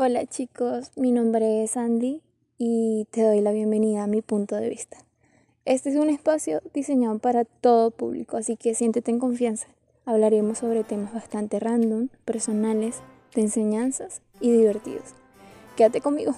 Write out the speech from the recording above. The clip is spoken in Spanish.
Hola chicos, mi nombre es Andy y te doy la bienvenida a mi punto de vista. Este es un espacio diseñado para todo público, así que siéntete en confianza. Hablaremos sobre temas bastante random, personales, de enseñanzas y divertidos. Quédate conmigo.